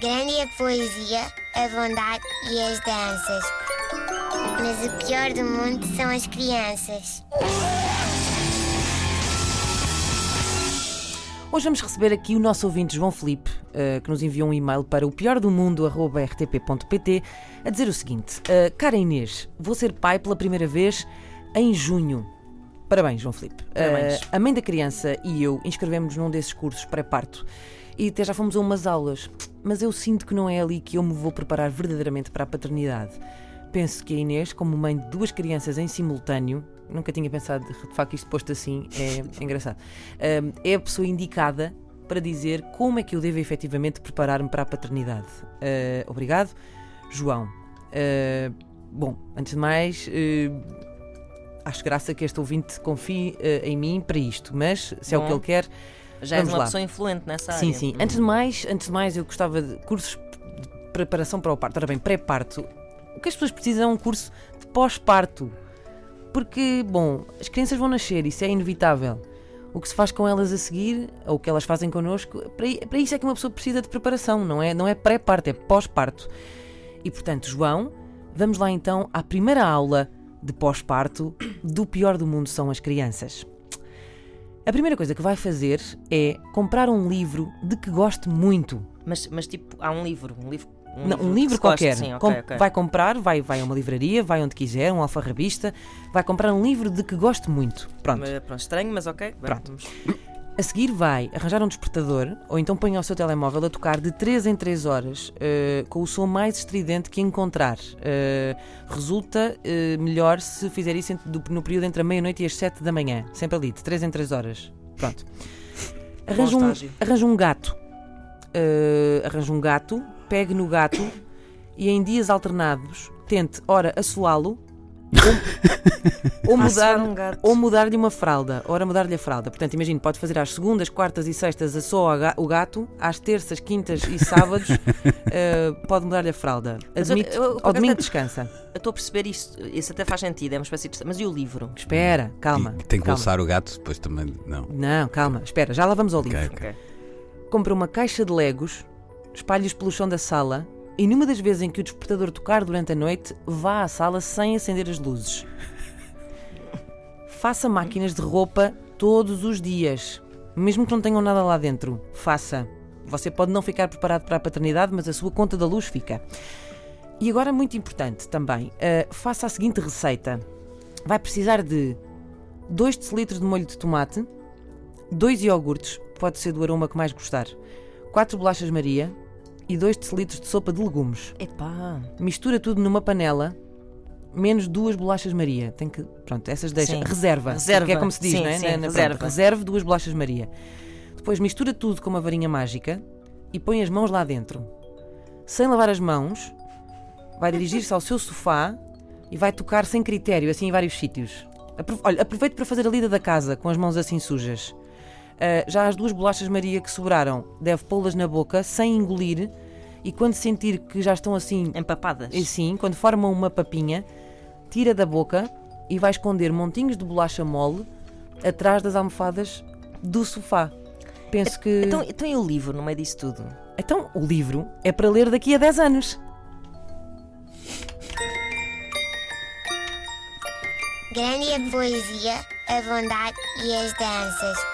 Grande é a poesia, a bondade e as danças. Mas o pior do mundo são as crianças. Hoje vamos receber aqui o nosso ouvinte João Felipe, uh, que nos enviou um e-mail para o pior do mundo@rtp.pt a dizer o seguinte: uh, Cara Inês, vou ser pai pela primeira vez em junho. Parabéns, João Felipe. Parabéns. Uh, a mãe da criança e eu inscrevemos num desses cursos pré-parto e até já fomos a umas aulas, mas eu sinto que não é ali que eu me vou preparar verdadeiramente para a paternidade. Penso que a Inês, como mãe de duas crianças em simultâneo, nunca tinha pensado de facto isto posto assim, é, engraçado, uh, é a pessoa indicada para dizer como é que eu devo efetivamente preparar-me para a paternidade. Uh, obrigado, João. Uh, bom, antes de mais, uh, acho graça que este ouvinte confie em mim para isto, mas se é Bom. o que ele quer. Já Vamos és uma lá. pessoa influente nessa Sim, área. sim. Hum. Antes de mais, antes de mais, eu gostava de cursos de preparação para o parto. Ora bem, pré-parto. O que as pessoas precisam é um curso de pós-parto. Porque, bom, as crianças vão nascer, isso é inevitável. O que se faz com elas a seguir, ou o que elas fazem connosco, para, para isso é que uma pessoa precisa de preparação, não é, não é pré-parto, é pós-parto. E portanto, João, vamos lá então à primeira aula de pós-parto do pior do mundo são as crianças. A primeira coisa que vai fazer é comprar um livro de que goste muito. Mas, mas tipo, há um livro. Um livro, um Não, um que livro se goste, qualquer. Sim, ok, Com- ok. Vai comprar, vai, vai a uma livraria, vai onde quiser, um alfarrabista, vai comprar um livro de que goste muito. Pronto. Mas, pronto, estranho, mas ok. Pronto. vamos. A seguir vai arranjar um despertador ou então põe o seu telemóvel a tocar de 3 em 3 horas eh, com o som mais estridente que encontrar. Eh, resulta eh, melhor se fizer isso no período entre a meia-noite e as 7 da manhã. Sempre ali, de 3 em 3 horas. Pronto. Arranja um, arranja um gato. Arranja um gato, pegue no gato e em dias alternados tente, ora, assoá-lo ou, ou mudar, um gato. ou mudar-lhe uma fralda, ora mudar-lhe a fralda. Portanto, imagino, pode fazer às segundas, quartas e sextas a só o gato, às terças, quintas e sábados eh, pode mudar-lhe a fralda. Eu- Admite, eu- eu- ao domingo descansa. Eu estou a perceber isso. Isso até faz sentido. É uma espécie de. Mas e o livro? Espera, calma. E tem que calma. lançar o gato, depois também. Não. Não, calma, espera, já lá vamos ao livro. Ok, ok. Ok. compra uma caixa de legos, espalhe-os pelo chão da sala e numa das vezes em que o despertador tocar durante a noite, vá à sala sem acender as luzes. Faça máquinas de roupa todos os dias, mesmo que não tenham nada lá dentro. Faça. Você pode não ficar preparado para a paternidade, mas a sua conta da luz fica. E agora, muito importante também, eh, faça a seguinte receita: vai precisar de 2 decilitros de molho de tomate, 2 iogurtes, pode ser do aroma que mais gostar, 4 bolachas Maria e 2 decilitros de sopa de legumes. Epá. Mistura tudo numa panela, menos duas bolachas Maria. Tem que, pronto, essas deixa. Sim. Reserva. Reserva. Que é como se diz, Sim, não é? sim, Na- na- pronto, reserva. reserve duas bolachas Maria. Depois mistura tudo com uma varinha mágica e põe as mãos lá dentro. Sem lavar as mãos, vai dirigir-se ao seu sofá e vai tocar sem critério, assim em vários sítios. Apro- Olha, aproveite para fazer a lida da casa com as mãos assim sujas. Ah, já as duas bolachas Maria que sobraram, deve pô-las na boca sem engolir e quando sentir que já estão assim Empapadas. Assim, quando formam uma papinha, tira da boca e vai esconder montinhos de bolacha mole atrás das almofadas do sofá. Penso que. Então, então e o livro no meio disso tudo? Então, o livro é para ler daqui a 10 anos. Grande é a poesia, a bondade e as danças.